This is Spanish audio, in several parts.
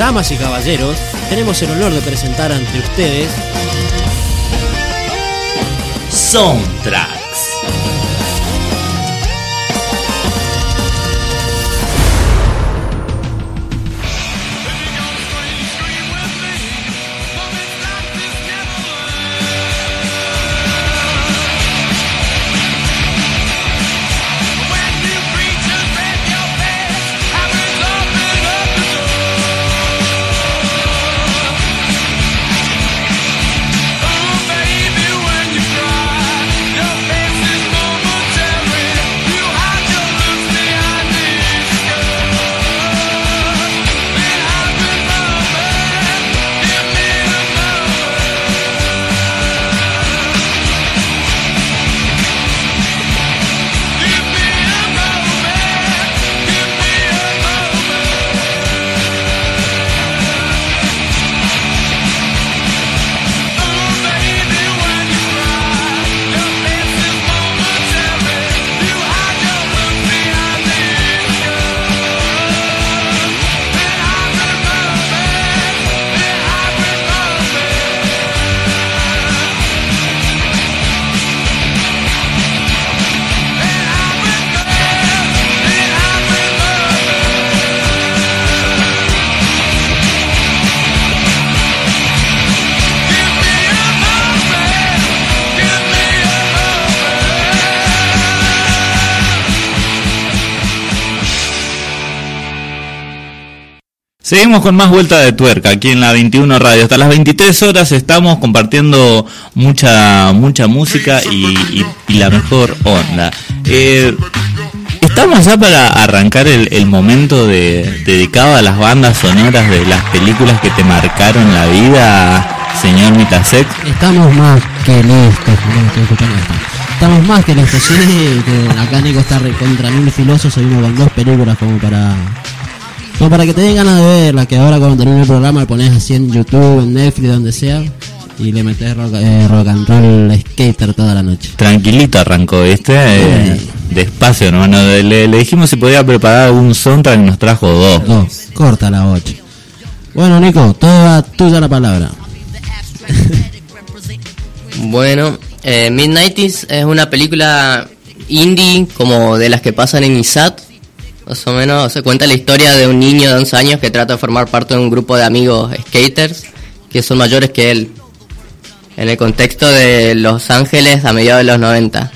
damas y caballeros, tenemos el honor de presentar ante ustedes Soundtrack. Seguimos con más vuelta de tuerca aquí en la 21 Radio. Hasta las 23 horas estamos compartiendo mucha mucha música y, la mejor onda. Eh, estamos ya para arrancar el, momento de, dedicado a las bandas sonoras de las películas que te marcaron la vida, señor Mitasek. Estamos más que listos. Estamos más que listos. Sí, acá Nico está contra mil filosos. Seguimos con dos películas como para como para que te den ganas de verla, que ahora cuando termine el programa le pones así en YouTube, en Netflix, donde sea, y le metes rock, eh, rock and roll skater toda la noche. Tranquilito arrancó, ¿viste? Eh, despacio, hermano. Le, le, dijimos si podía preparar un soundtrack y nos trajo dos. Dos, corta la ocho. Bueno, Nico, toda tuya la palabra. bueno, eh, Midnighties es una película indie como de las que pasan en ISAT más o menos se cuenta la historia de un niño de 11 años que trata de formar parte de un grupo de amigos skaters que son mayores que él, en el contexto de Los Ángeles a mediados de los 90.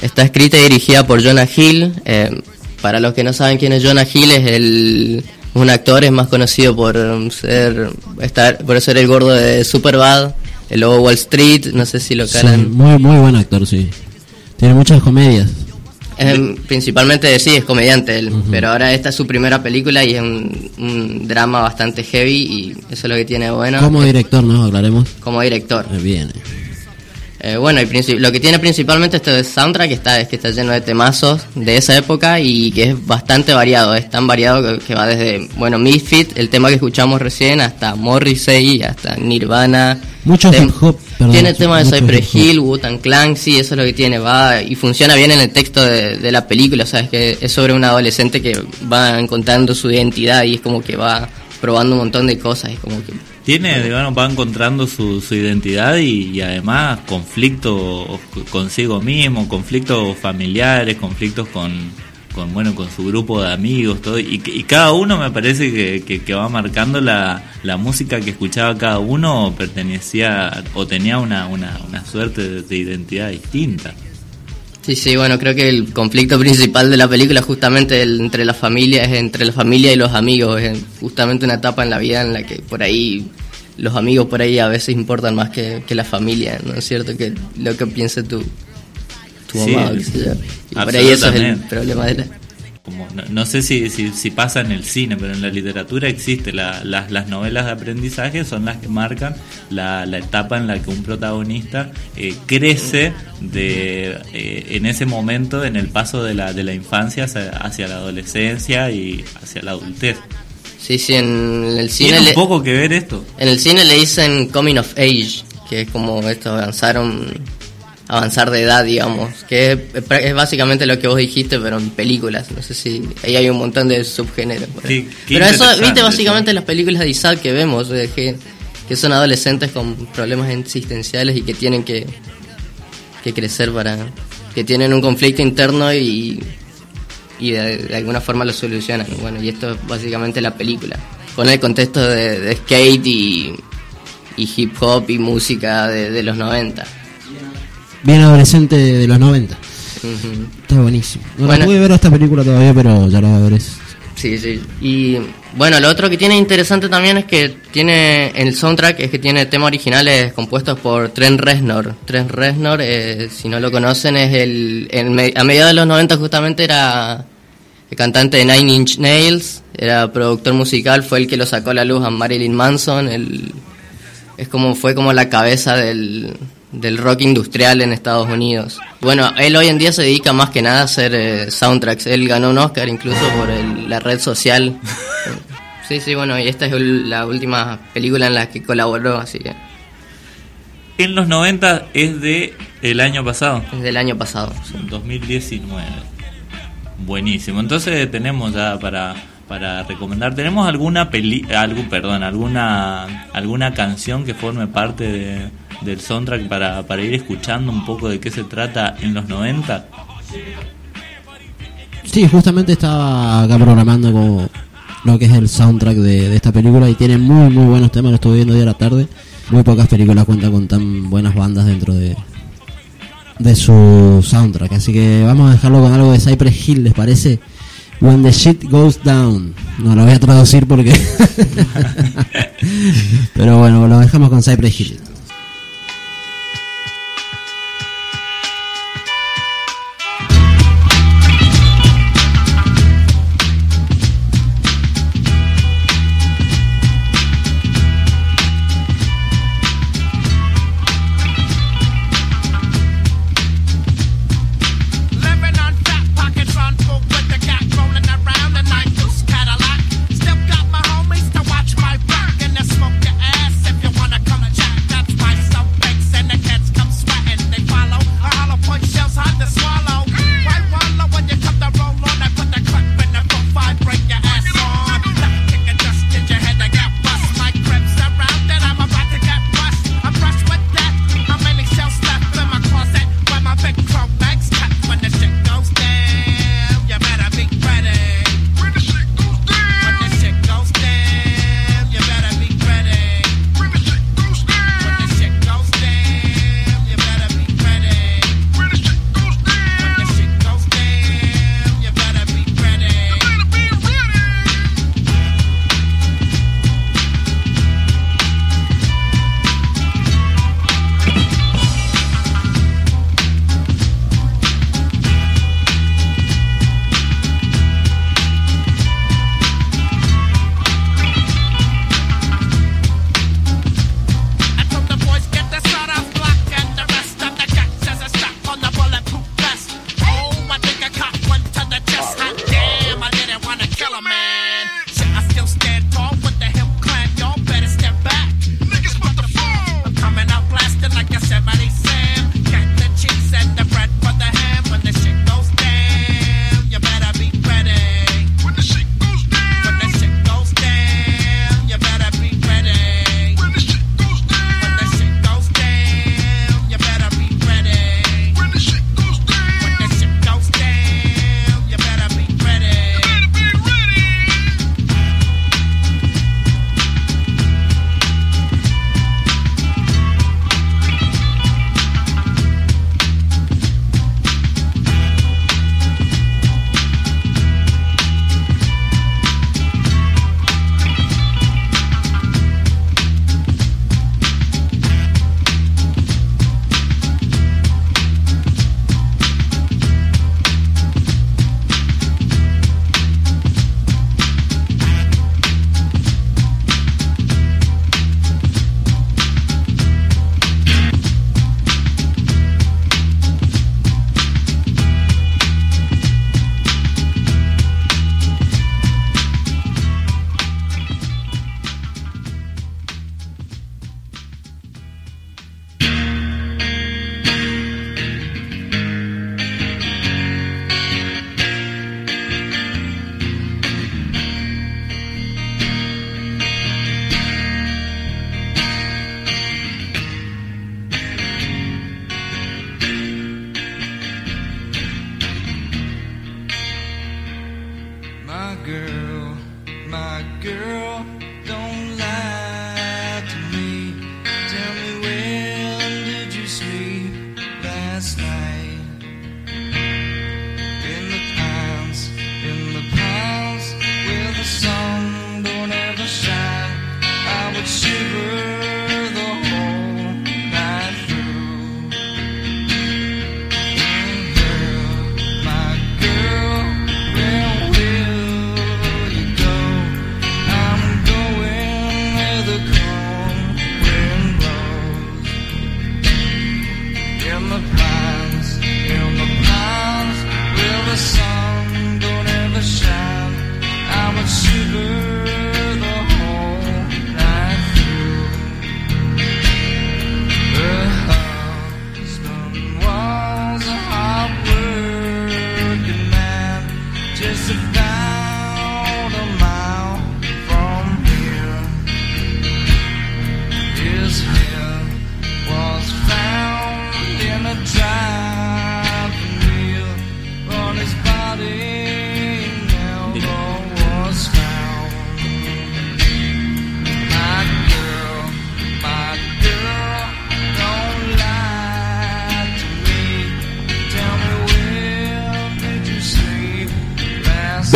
Está escrita y dirigida por Jonah Hill. Eh, para los que no saben quién es Jonah Hill, es el, un actor, es más conocido por ser, estar, por ser el gordo de Superbad, el lobo Wall Street, no sé si lo calan. muy, muy buen actor, sí. Tiene muchas comedias principalmente sí, es comediante él, pero ahora esta es su primera película y es un, drama bastante heavy y eso es lo que tiene bueno. Como director, ¿no? Hablaremos. Como director. Bien. Eh, bueno, lo que tiene principalmente este soundtrack está, es que está lleno de temazos de esa época y que es bastante variado. Es tan variado que, va desde, bueno, Misfit, el tema que escuchamos recién, hasta Morrissey, hasta Nirvana. Mucho hip hop, Tiene el tema de Cypress Hill, Wu-Tang Clan, sí, eso es lo que tiene. va Y funciona bien en el texto de, de la película, ¿sabes? Que es sobre un adolescente que va encontrando su identidad y es como que va probando un montón de cosas. Es como que tiene, digamos, va encontrando su, su identidad y, además conflictos consigo mismo, conflictos familiares, conflictos con, con bueno con su grupo de amigos todo. Y, y cada uno me parece que, que, va marcando la, la, música que escuchaba cada uno pertenecía o tenía una, una, una suerte de, identidad distinta. Sí, sí, bueno, creo que el conflicto principal de la película justamente entre la familia, es entre la familia y los amigos, es justamente una etapa en la vida en la que por ahí los amigos por ahí a veces importan más que, la familia, ¿no es cierto? Que lo que piense tu, tu mamá. Y por ahí eso es el problema de la... Como, no, sé si, si, pasa en el cine, pero en la literatura existe. las, las novelas de aprendizaje son las que marcan la, la etapa en la que un protagonista eh, crece de, eh, en ese momento, en el paso de la, de la infancia hacia la adolescencia y hacia la adultez. Sí, sí, en el cine... ¿Tiene un poco que ver esto? En el cine le dicen Coming of Age, que es como esto, avanzaron avanzar de edad, digamos, que es, es, básicamente lo que vos dijiste, pero en películas, no sé si ahí hay un montón de subgéneros. pero eso, viste, básicamente las películas de Isaac que vemos, que, que son adolescentes con problemas existenciales y que tienen que, que crecer para... que tienen un conflicto interno y, y de, alguna forma lo solucionan. Bueno, y esto es básicamente la película. Con el contexto de, skate y, y, hip hop y música de, de los 90 bien adolescente de los 90. Está buenísimo. No bueno, pude ver esta película todavía, pero ya la voy a ver. Sí, sí. Y bueno, lo otro que tiene interesante también es que tiene el soundtrack es que tiene temas originales compuestos por Trent Reznor. Trent Reznor, eh, si no lo conocen, es el, a mediados de los 90 justamente era el cantante de Nine Inch Nails, era productor musical, fue el que lo sacó a la luz a Marilyn Manson, el, es como fue como la cabeza del, del rock industrial en Estados Unidos. Bueno, él hoy en día se dedica más que nada a hacer eh, soundtracks. Él ganó un Oscar incluso por la red social. sí, sí, bueno, y esta es la última película en la que colaboró, así que... En los 90 es de el año pasado. Es del año pasado. 2019. Buenísimo. Entonces tenemos ya para para recomendar. ¿Tenemos alguna peli, algo, perdón, alguna alguna canción que forme parte de, del soundtrack para, para ir escuchando un poco de qué se trata en los 90? Sí, justamente estaba acá programando como lo que es el soundtrack de, esta película y tiene muy muy buenos temas, lo estuve viendo hoy a la tarde. Muy pocas películas cuentan con tan buenas bandas dentro de, de su soundtrack, así que vamos a dejarlo con algo de Cypress Hill, ¿les parece? When the shit goes down. No lo voy a traducir porque. Pero bueno, lo dejamos con Cypress Hill.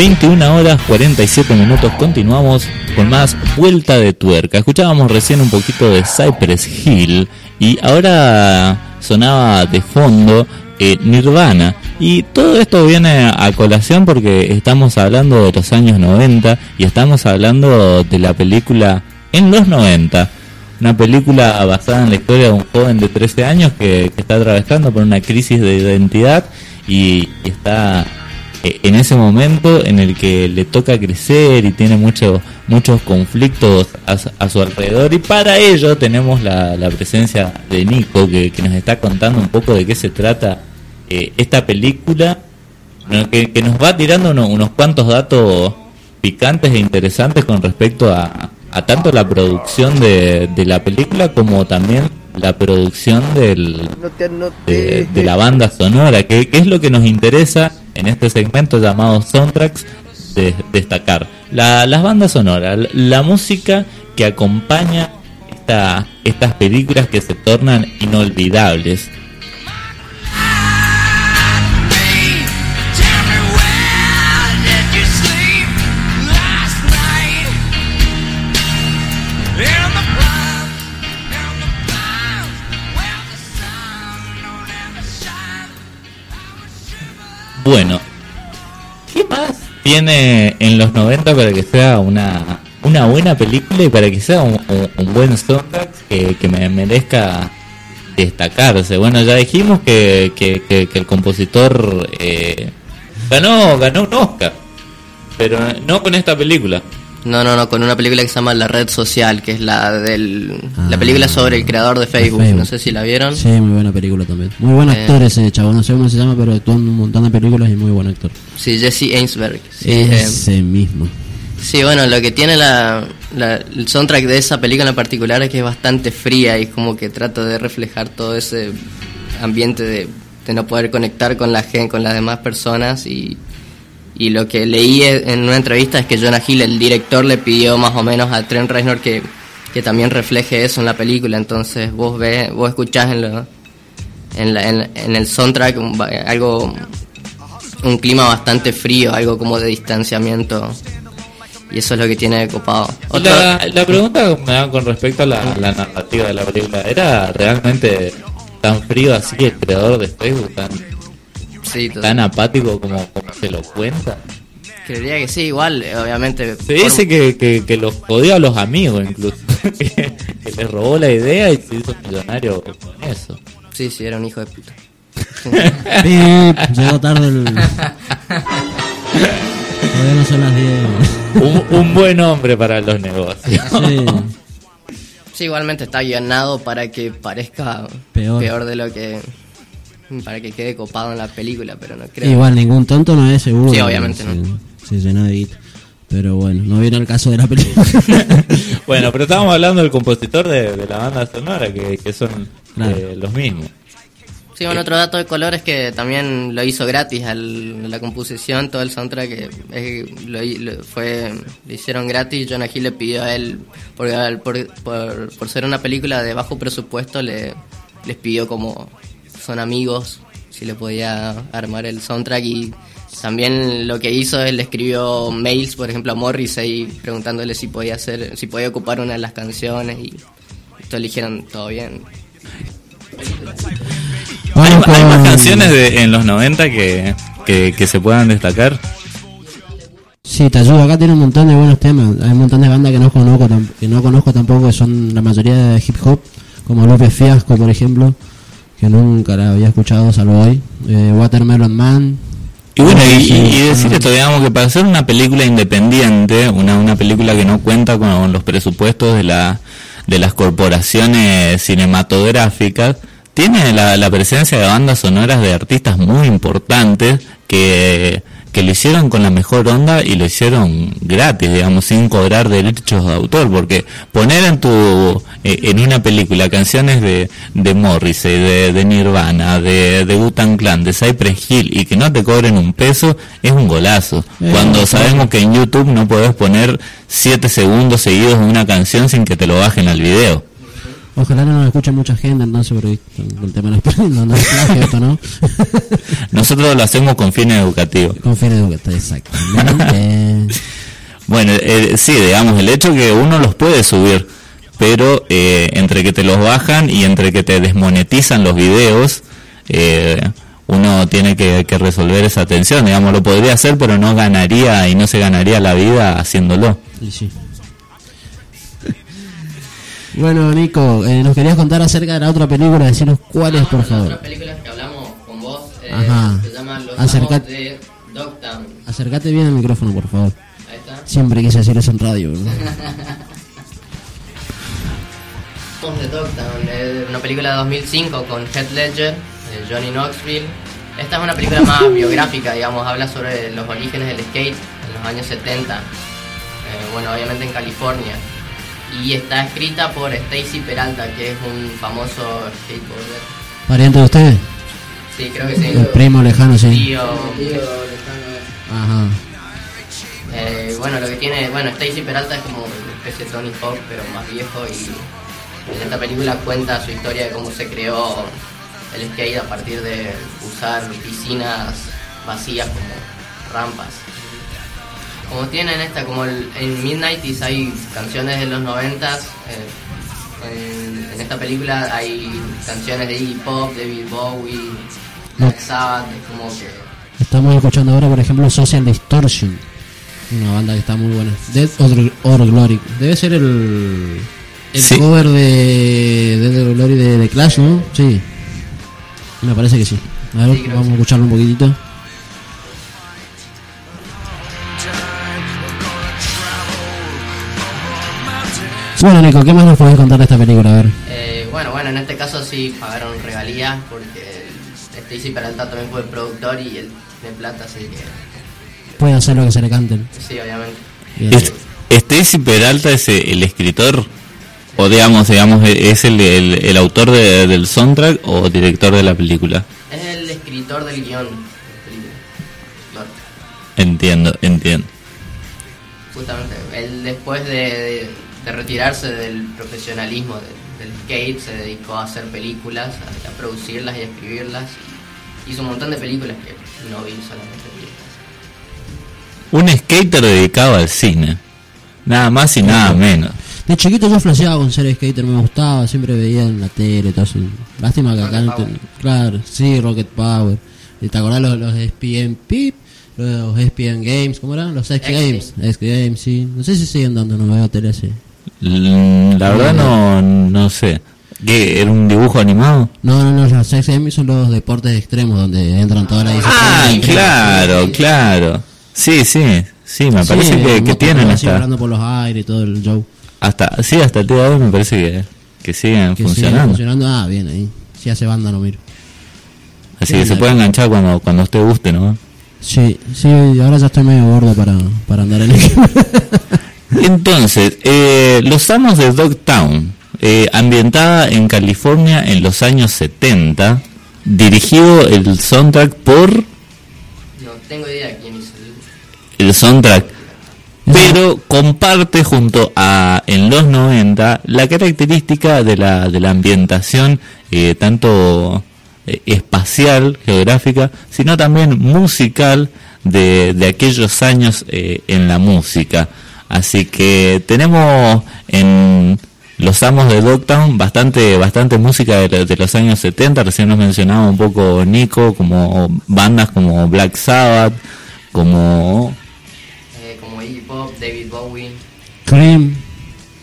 21 horas 47 minutos, continuamos con más vuelta de tuerca. Escuchábamos recién un poquito de Cypress Hill y ahora sonaba de fondo eh, Nirvana. Y todo esto viene a colación porque estamos hablando de los años 90 y estamos hablando de la película en los 90. Una película basada en la historia de un joven de 13 años que, está atravesando por una crisis de identidad y, está en ese momento en el que le toca crecer y tiene muchos muchos conflictos a, su- a su alrededor. Y para ello tenemos la, la presencia de Nico que, que nos está contando un poco de qué se trata eh, esta película que, que nos va tirando uno- unos cuantos datos picantes e interesantes con respecto a, a tanto la producción de, de la película como también la producción del, de, de la banda sonora, que, que es lo que nos interesa en este segmento llamado Soundtracks, de, destacar. La, las bandas sonoras, la, música que acompaña esta, estas películas que se tornan inolvidables. Tiene en los 90 para que sea una, una buena película y para que sea un, buen soundtrack que, que me merezca destacarse? Bueno, ya dijimos que, que, que- que el compositor eh, ganó, ganó un Oscar, pero no con esta película. No, no, no, con una película que se llama La Red Social, que es la del la Ah. película sobre el creador de Facebook. Facebook. No sé si la vieron. Sí, muy buena película también. Muy buen Eh. actor ese chavo, no sé cómo se llama, pero actuó en un montón de películas y muy buen actor. Sí, Jesse Ainsberg. Sí, eh, ese mismo. sí, bueno, lo que tiene la, la- el soundtrack de esa película en particular es que es bastante fría y como que trata de reflejar todo ese ambiente de, de no poder conectar con la gente, con las demás personas y, y lo que leí en una entrevista es que Jonah Hill, el director, le pidió más o menos a Trent Reznor que, que también refleje eso en la película. Entonces vos ves, vos escuchás en, lo, en, la- en- en el soundtrack algo, un clima bastante frío, algo como de distanciamiento. Y eso es lo que tiene de copado. La, la pregunta que me da con respecto a la, la narrativa de la película, ¿era realmente tan frío así el creador de Facebook, tan, sí, tan apático como, como se lo cuenta? creería que sí, igual, eh, obviamente. Se dice que, que, que los jodió a los amigos incluso, que, que les robó la idea y se hizo millonario con eso. Sí, sí, era un hijo de puta. Pip, llegó tarde el. Todavía no son las 10. Un, un buen hombre para los negocios. Sí. Sí, igualmente está guionado para que parezca Peor. peor, de lo que. para que quede copado en la película, pero no creo. Igual, ningún tonto no es seguro. Sí, obviamente se, no. Se llenó de guita. Pero bueno, no viene el caso de la película. bueno, pero estábamos hablando del compositor de, de la banda sonora, que, que son Claro. eh, los mismos. Sí, bueno, Eh, otro dato de color es que también lo hizo gratis al, la composición, todo el soundtrack que es- lo, lo- fue, lo hicieron gratis. Jonah Hill le pidió a él, por, por, por- por ser una película de bajo presupuesto, le, les pidió como son amigos, si le podía armar el soundtrack y también lo que hizo es le escribió mails, por ejemplo, a Morrissey preguntándole si podía hacer, si podía ocupar una de las canciones y todos eligieron todo bien. ¿Hay, más canciones de, en los 90 que, que, que se puedan destacar? Sí, te ayudo. Acá tiene un montón de buenos temas. Hay un montón de bandas que no conozco, que no conozco tampoco, que son la mayoría de hip hop, como López Fiasco, por ejemplo, que nunca la había escuchado, salvo hoy. Eh, Watermelon Man. Y bueno, y, y- y decir esto, digamos que para hacer una película independiente, una, una película que no cuenta con los presupuestos de, la, de las corporaciones cinematográficas, tiene la, la presencia de bandas sonoras de artistas muy importantes que, que lo hicieron con la mejor onda y lo hicieron gratis, digamos, sin cobrar derechos de autor, porque poner en tu eh, en una película canciones de, de Morrissey, de, de Nirvana, de, de Clan, de Cypress Hill y que no te cobren un peso es un golazo. Eh, Cuando sabemos que en YouTube no podés poner 7 segundos seguidos de una canción sin que te lo bajen al video. Ojalá no nos escuche mucha gente, entonces, porque el tema de los no, no es plagio esto, ¿no? Nosotros lo hacemos con fines educativos. con fines educativos, exactamente. Bueno, eh, sí, digamos, el hecho que uno los puede subir, pero eh, entre que te los bajan y entre que te desmonetizan los videos, eh, uno tiene que, que resolver esa tensión. Digamos, lo podría hacer, pero no ganaría y no se ganaría la vida haciéndolo. Y sí. Bueno, Nico, eh, nos querías contar acerca de la otra película, decirnos cuál es, por Las favor. otras películas que hablamos con vos eh, Ajá. se llaman Los Acerca- Amos de Dogtown. Acércate bien al micrófono, por favor. Ahí está. Siempre quise decir eso en radio, ¿verdad? Amos de Dogtown, es una película de 2005 con Heath Ledger, eh, Johnny Knoxville. Esta es una película más biográfica, digamos, habla sobre los orígenes del skate en los años 70. Eh, bueno, obviamente en California. Y está escrita por Stacy Peralta, que es un famoso skateboarder. ¿Pariente de ustedes? Sí, creo que sí. El primo lejano, sí. Tío. Ajá. Eh, bueno, lo que tiene, bueno, Stacy Peralta es como una especie de Tony Hawk, pero más viejo y en esta película cuenta su historia de cómo se creó el skate a partir de usar piscinas vacías como rampas. Como tienen esta, como el- en Midnighties hay canciones de los noventas, eh, en, en esta película hay canciones de Iggy Pop, David Bowie, No. Black Sabbath, es como que Estamos escuchando ahora, por ejemplo, Social Distortion. Una banda que está muy buena. Dead or, or Glory. Debe ser el, el Sí. cover de Dead or Glory de, de Clash, ¿no? Sí. Me parece que sí. A ver, Sí, vamos a escucharlo un poquitito. Bueno, Nico, ¿qué más nos podés contar de esta película? A ver. Eh, bueno, bueno, en este caso sí pagaron regalías porque Stacy Peralta también fue el productor y él tiene plata, así que Puede hacer lo que se le canten. sí, obviamente. Stacy Peralta es el escritor, o digamos, digamos, es el, el, el autor de- del soundtrack o director de la película. Es el escritor del guion. de la película. Claro, Entiendo, entiendo. Justamente, él después de, de- de retirarse del profesionalismo de- del skate se dedicó a hacer películas, a, a producirlas y a escribirlas. Y hizo un montón de películas que no vi solamente estas. Un skater dedicado al cine. Nada más y nada menos. De chiquito yo flasheaba con ser skater, me gustaba, siempre veía en la tele, todo eso. Lástima que acá Rocket no te- Power. Claro, sí, Rocket Power. ¿Y ¿Te acordás los, los ESPN Pip? Los ESPN Games, ¿cómo eran? Los X X Games. X Games, sí. No sé si siguen dando, no veo tele así. L- La verdad no, no sé. ¿Qué? ¿Era un dibujo animado? No, no, no, los X Games son los deportes extremos donde entran todas las Ah, claro, claro. Sí, sí, sí, me parece que, que tienen hasta, volando por los aires y todo el show. hasta, sí, hasta el día de hoy me parece que, que siguen Que siguen funcionando. Ah, bien, ahí. Si hace banda, no miro. Así Sí, que se puede enganchar cuando, cuando usted guste, ¿no? Sí, sí, ahora ya estoy medio gordo para, para andar en el Entonces, eh, Los Amos de Dogtown, eh, ambientada en California en los años 70, dirigido el soundtrack por No tengo idea quién hizo el... el soundtrack, pero comparte junto a en los 90 la característica de la, de la ambientación eh, tanto eh, espacial, geográfica, sino también musical de, de aquellos años eh, en la música. Así que tenemos en los amos de Dogtown bastante bastante música de, lo- de los años 70, recién nos mencionaba un poco Nico, como bandas como Black Sabbath, como eh, como Iggy Pop, David Bowie, Cream.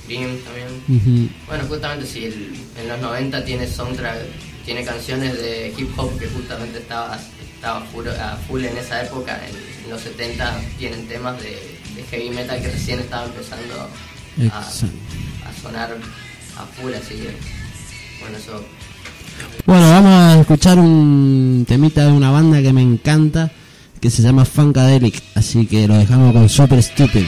Cream también. Bueno, justamente sí, el- en los 90 tiene soundtrack, tiene canciones de hip hop que justamente estaba, estaba full, a full en esa época. En, en los 70 tienen temas de, de heavy metal que recién estaba empezando a, a sonar a full, así que bueno, eso Bueno, vamos a escuchar un temita de una banda que me encanta, que se llama Funkadelic, así que lo dejamos con Super Stupid.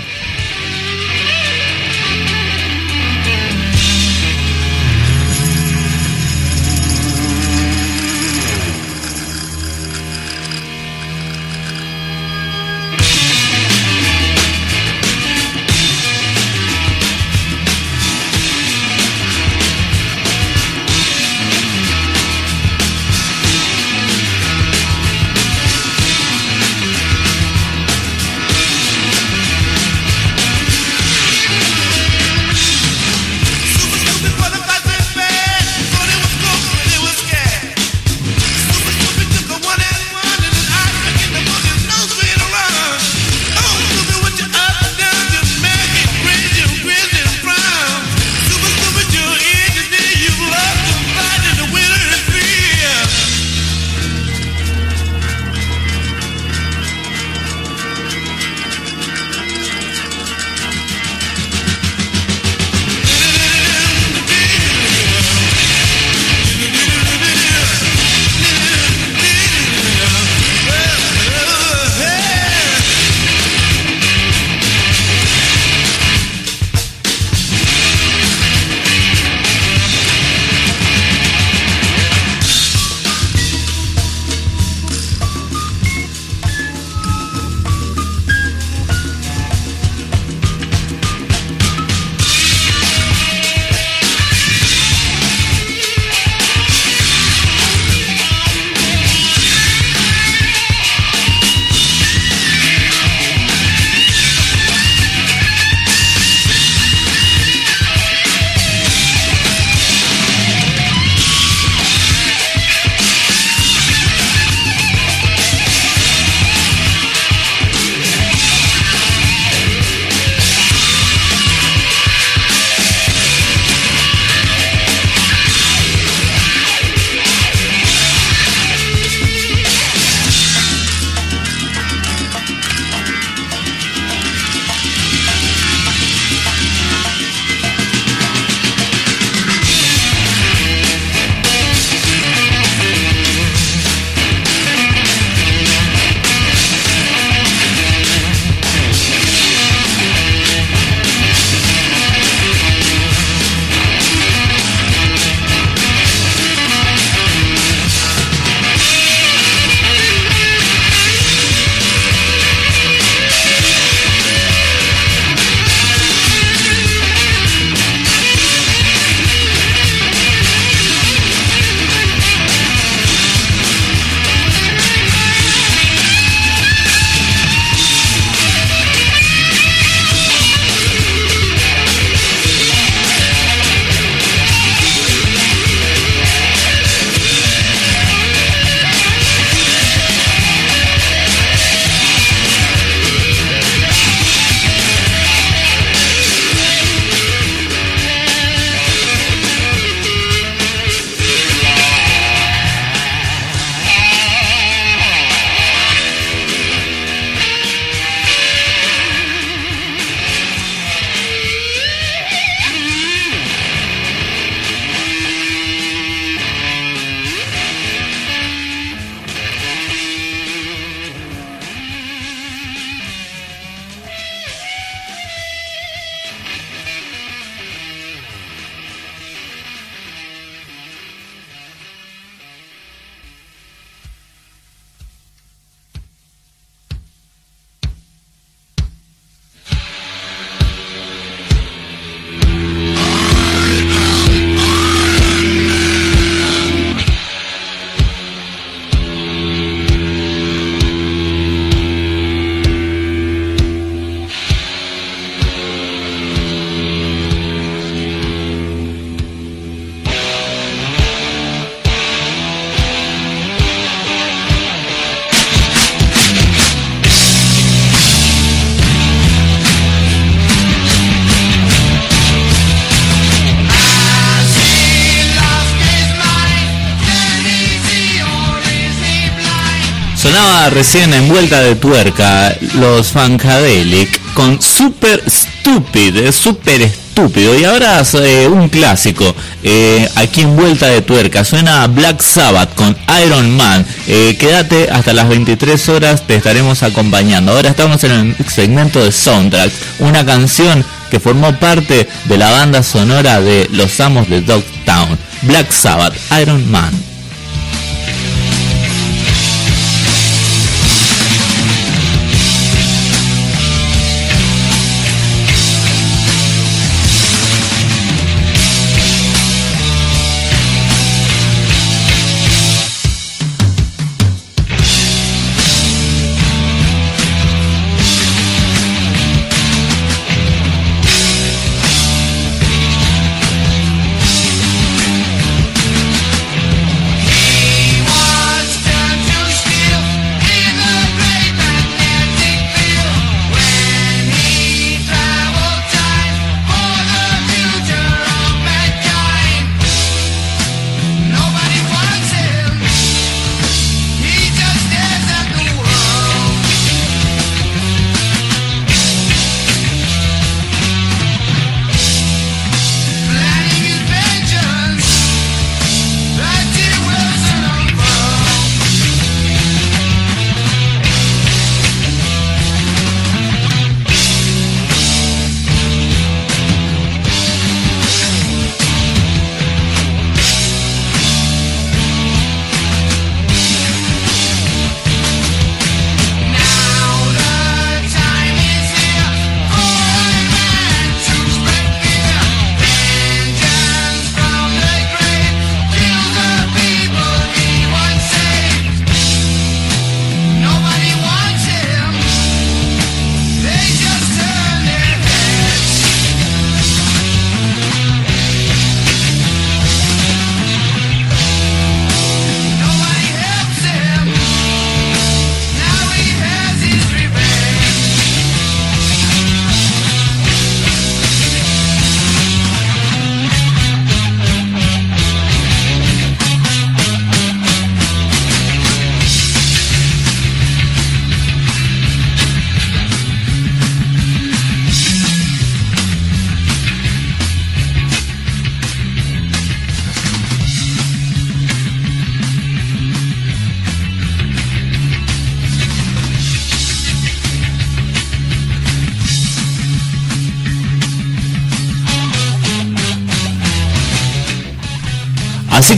Recién en vuelta de tuerca los Funkadelic con Super Stupid, eh, Super Estúpido. Y ahora eh, un clásico, eh, aquí en vuelta de tuerca, suena Black Sabbath con Iron Man. Eh, quédate hasta las 23 horas, te estaremos acompañando. Ahora estamos en el segmento de soundtracks, una canción que formó parte de la banda sonora de Los Amos de Dogtown. Black Sabbath, Iron Man.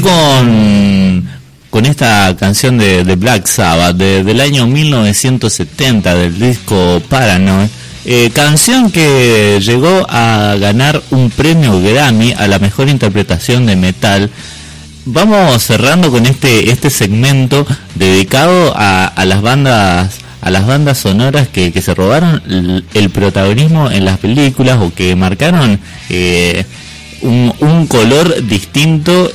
Con, con esta canción de, Black Sabbath de- del año 1970 del disco Paranoid, eh, canción que llegó a ganar un premio Grammy a la mejor interpretación de metal. Vamos cerrando con este este segmento dedicado a, las bandas a las bandas sonoras que, que se robaron el, el protagonismo en las películas o que marcaron eh, un, un color distinto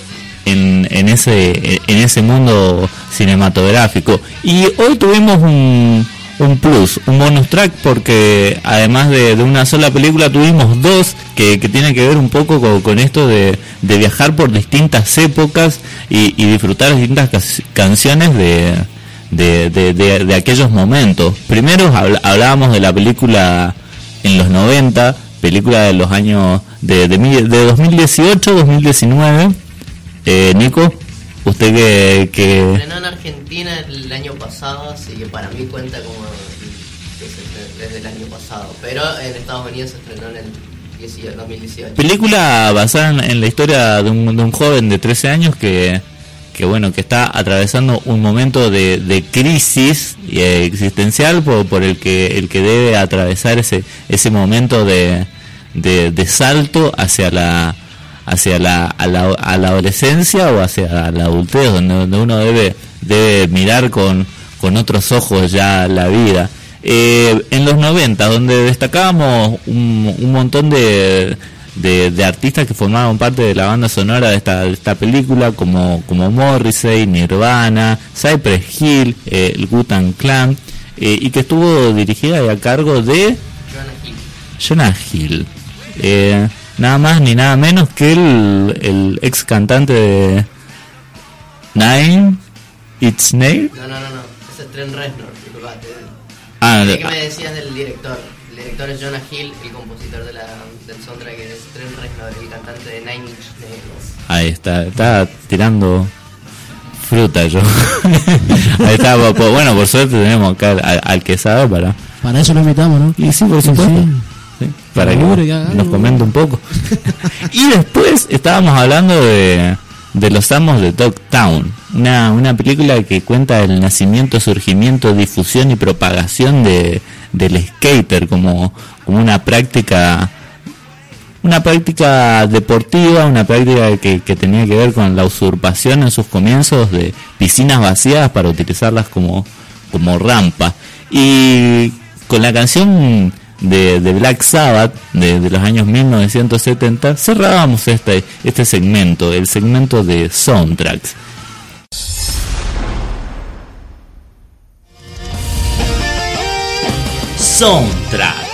en, ese en ese mundo cinematográfico. Y hoy tuvimos un, un plus un bonus track porque además de, de una sola película tuvimos dos que, que tienen que ver un poco con, con esto de, de viajar por distintas épocas y, y disfrutar distintas canciones de, de, aquellos momentos. Primero habl- hablábamos de la película en los 90 película de los años de, de, mil- de 2018 2019 eh, Nico, usted que, que en Argentina el año pasado, así que para mí cuenta como desde el año pasado. Pero en Estados Unidos se estrenó en el 18 2018. película basada en, en la historia de un, de un joven de 13 años que, que bueno que está atravesando un momento de, de crisis eh, existencial por, por el que el que debe atravesar ese ese momento de, de, de salto hacia la hacia la, a la, a la adolescencia o hacia la adultez donde, donde uno debe debe mirar con, con otros ojos ya la vida Eh, en los 90 donde destacábamos un, un montón de, de, de artistas que formaban parte de la banda sonora de esta, de esta película como, como Morrissey, Nirvana, Cypress Hill, eh, el Wu-Tang Clan eh, y que estuvo dirigida y a cargo de Jonah Hill. Jonah Hill. Nada más ni nada menos que el, el ex cantante de Nine It's Nail. No, no, no, no. Se Trent Reznor, disculpate. Ah, ¿Qué me decías del director? El director es Jonah Hill, el compositor de la, del soundtrack es Trent Reznor, el cantante de Nine Inch Nails. Ahí está, está tirando fruta yo. Ahí está, bueno, por suerte tenemos acá al, al- quesado para... Para eso lo invitamos, ¿no? Y sí, por supuesto. Sí. Para que nos algo. comente un poco. y después estábamos hablando de, de los amos de Dogtown, una, una película que cuenta el nacimiento, surgimiento, difusión y propagación de, del skater como, como una práctica una práctica deportiva, una práctica que, que tenía que ver con la usurpación en sus comienzos de piscinas vacías para utilizarlas como, como rampa. Y con la canción de, de Black Sabbath de, los años 1970 cerrábamos este, este segmento, el segmento de soundtracks. Soundtrack.